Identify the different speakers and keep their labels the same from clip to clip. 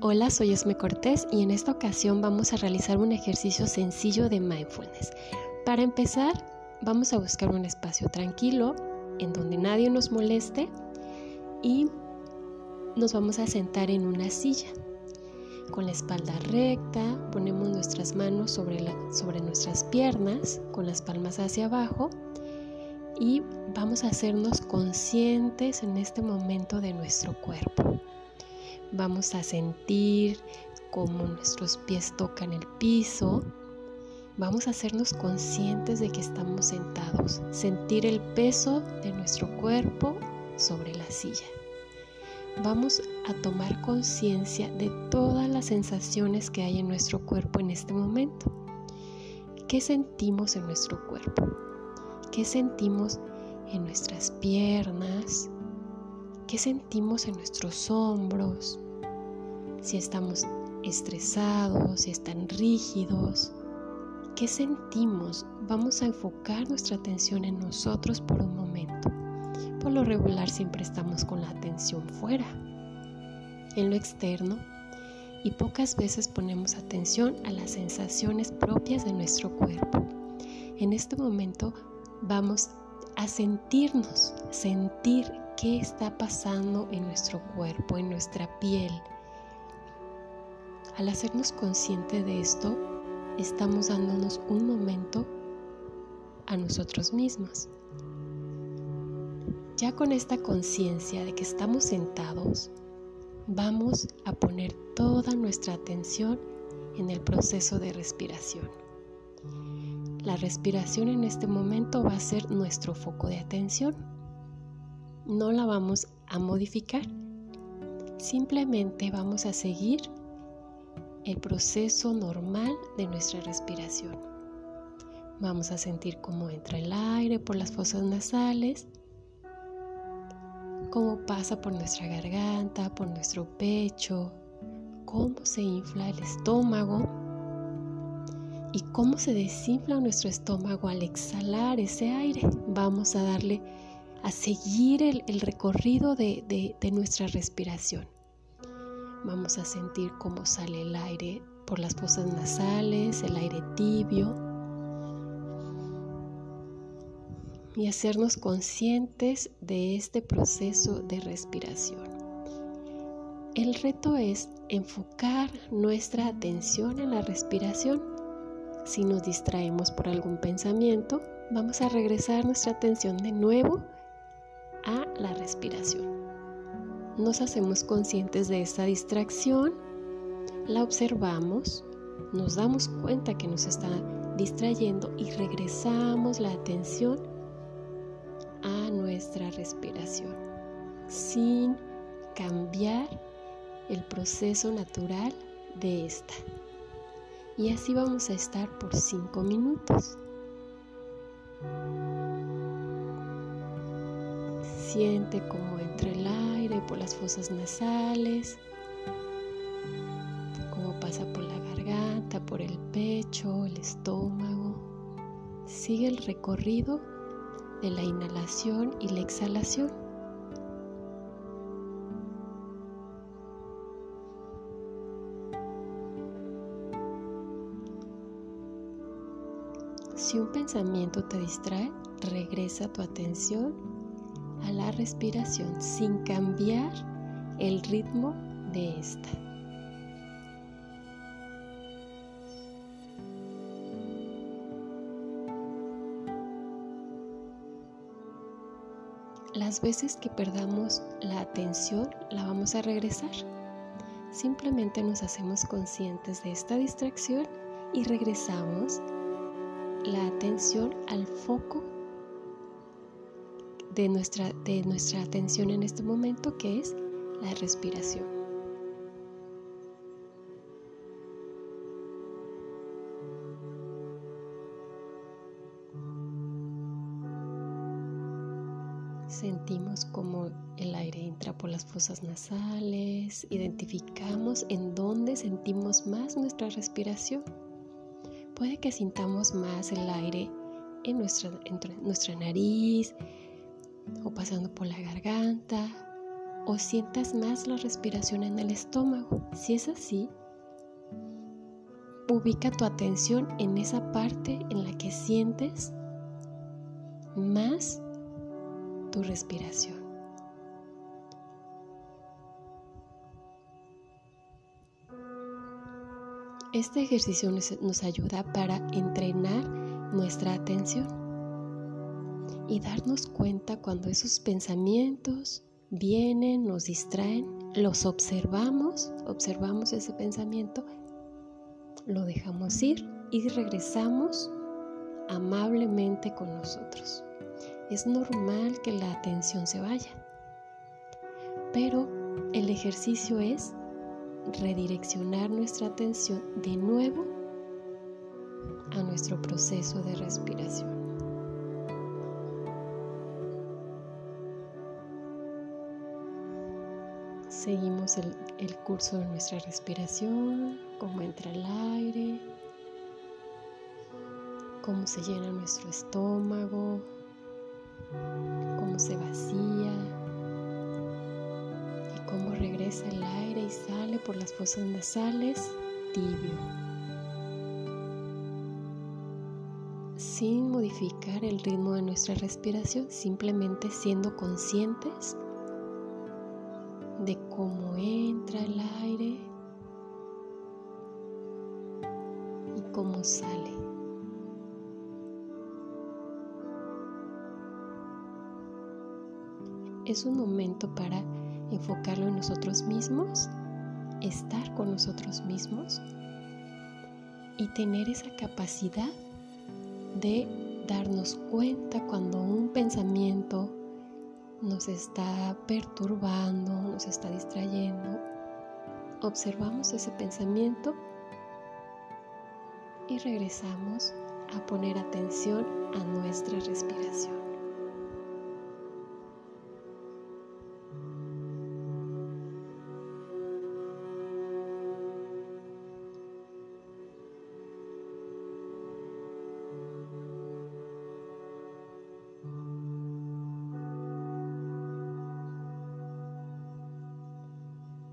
Speaker 1: Hola, soy Esme Cortés y en esta ocasión vamos a realizar un ejercicio sencillo de mindfulness. Para empezar, vamos a buscar un espacio tranquilo en donde nadie nos moleste y nos vamos a sentar en una silla. Con la espalda recta, ponemos nuestras manos sobre, sobre nuestras piernas, con las palmas hacia abajo y vamos a hacernos conscientes en este momento de nuestro cuerpo. Vamos a sentir cómo nuestros pies tocan el piso. Vamos a hacernos conscientes de que estamos sentados, sentir el peso de nuestro cuerpo sobre la silla. Vamos a tomar conciencia de todas las sensaciones que hay en nuestro cuerpo en este momento. ¿Qué sentimos en nuestro cuerpo? ¿Qué sentimos en nuestras piernas? ¿Qué sentimos en nuestros hombros? Si estamos estresados, si están rígidos. ¿Qué sentimos? Vamos a enfocar nuestra atención en nosotros por un momento. Por lo regular siempre estamos con la atención fuera, en lo externo, y pocas veces ponemos atención a las sensaciones propias de nuestro cuerpo. En este momento vamos a sentirnos, sentir qué está pasando en nuestro cuerpo, en nuestra piel. Al hacernos consciente de esto, estamos dándonos un momento a nosotros mismos. Ya con esta conciencia de que estamos sentados, vamos a poner toda nuestra atención en el proceso de respiración. La respiración en este momento va a ser nuestro foco de atención no la vamos a modificar. Simplemente vamos a seguir el proceso normal de nuestra respiración. Vamos a sentir cómo entra el aire por las fosas nasales, cómo pasa por nuestra garganta, por nuestro pecho, cómo se infla el estómago y cómo se desinfla nuestro estómago al exhalar ese aire. Vamos a darle a seguir el, recorrido de, de nuestra respiración. Vamos a sentir cómo sale el aire por las fosas nasales, el aire tibio, y hacernos conscientes de este proceso de respiración. El reto es enfocar nuestra atención en la respiración. Si nos distraemos por algún pensamiento, vamos a regresar nuestra atención de nuevo a la respiración. Nos hacemos conscientes de esta distracción, la observamos, nos damos cuenta que nos está distrayendo y regresamos la atención a nuestra respiración sin cambiar el proceso natural de esta. Y así vamos a estar por 5 minutos. Siente cómo entra el aire por las fosas nasales, cómo pasa por la garganta, por el pecho, el estómago. Sigue el recorrido de la inhalación y la exhalación. Si un pensamiento te distrae, regresa tu atención a la respiración sin cambiar el ritmo de esta. Las veces que perdamos la atención la vamos a regresar. Simplemente nos hacemos conscientes de esta distracción y regresamos la atención al foco de nuestra, de nuestra atención en este momento, que es la respiración. Sentimos como el aire entra por las fosas nasales, identificamos en dónde sentimos más nuestra respiración. Puede que sintamos más el aire en nuestra, en nuestra nariz, o pasando por la garganta o sientas más la respiración en el estómago. Si es así, ubica tu atención en esa parte en la que sientes más tu respiración. Este ejercicio nos, ayuda para entrenar nuestra atención y darnos cuenta cuando esos pensamientos vienen, nos distraen, los observamos, observamos ese pensamiento, lo dejamos ir y regresamos amablemente con nosotros. Es normal que la atención se vaya, pero el ejercicio es redireccionar nuestra atención de nuevo a nuestro proceso de respiración. Seguimos el, curso de nuestra respiración, cómo entra el aire, cómo se llena nuestro estómago, cómo se vacía y cómo regresa el aire y sale por las fosas nasales tibio. Sin modificar el ritmo de nuestra respiración, simplemente siendo conscientes de cómo entra el aire y cómo sale. Es un momento para enfocarlo en nosotros mismos, estar con nosotros mismos y tener esa capacidad de darnos cuenta cuando un pensamiento nos está perturbando, nos está distrayendo. Observamos ese pensamiento y regresamos a poner atención a nuestra respiración.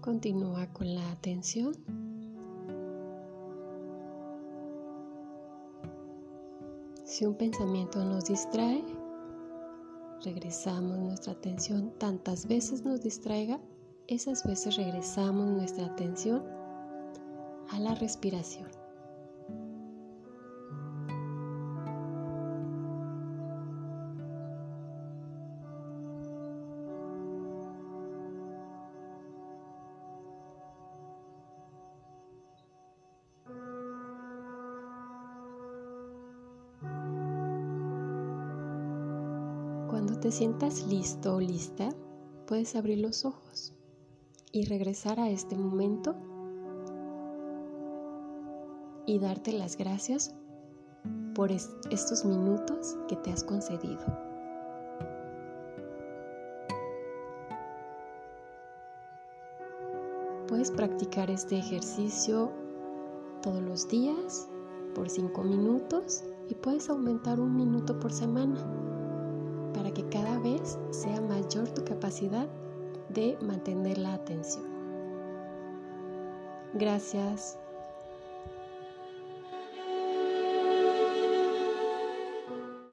Speaker 1: Continúa con la atención. Si un pensamiento nos distrae, regresamos nuestra atención. Tantas veces nos distraiga, esas veces regresamos nuestra atención a la respiración. Te sientas listo o lista, puedes abrir los ojos y regresar a este momento y darte las gracias por estos minutos que te has concedido. Puedes practicar este ejercicio todos los días por 5 minutos y puedes aumentar un minuto por semana para que cada vez sea mayor tu capacidad de mantener la atención. Gracias.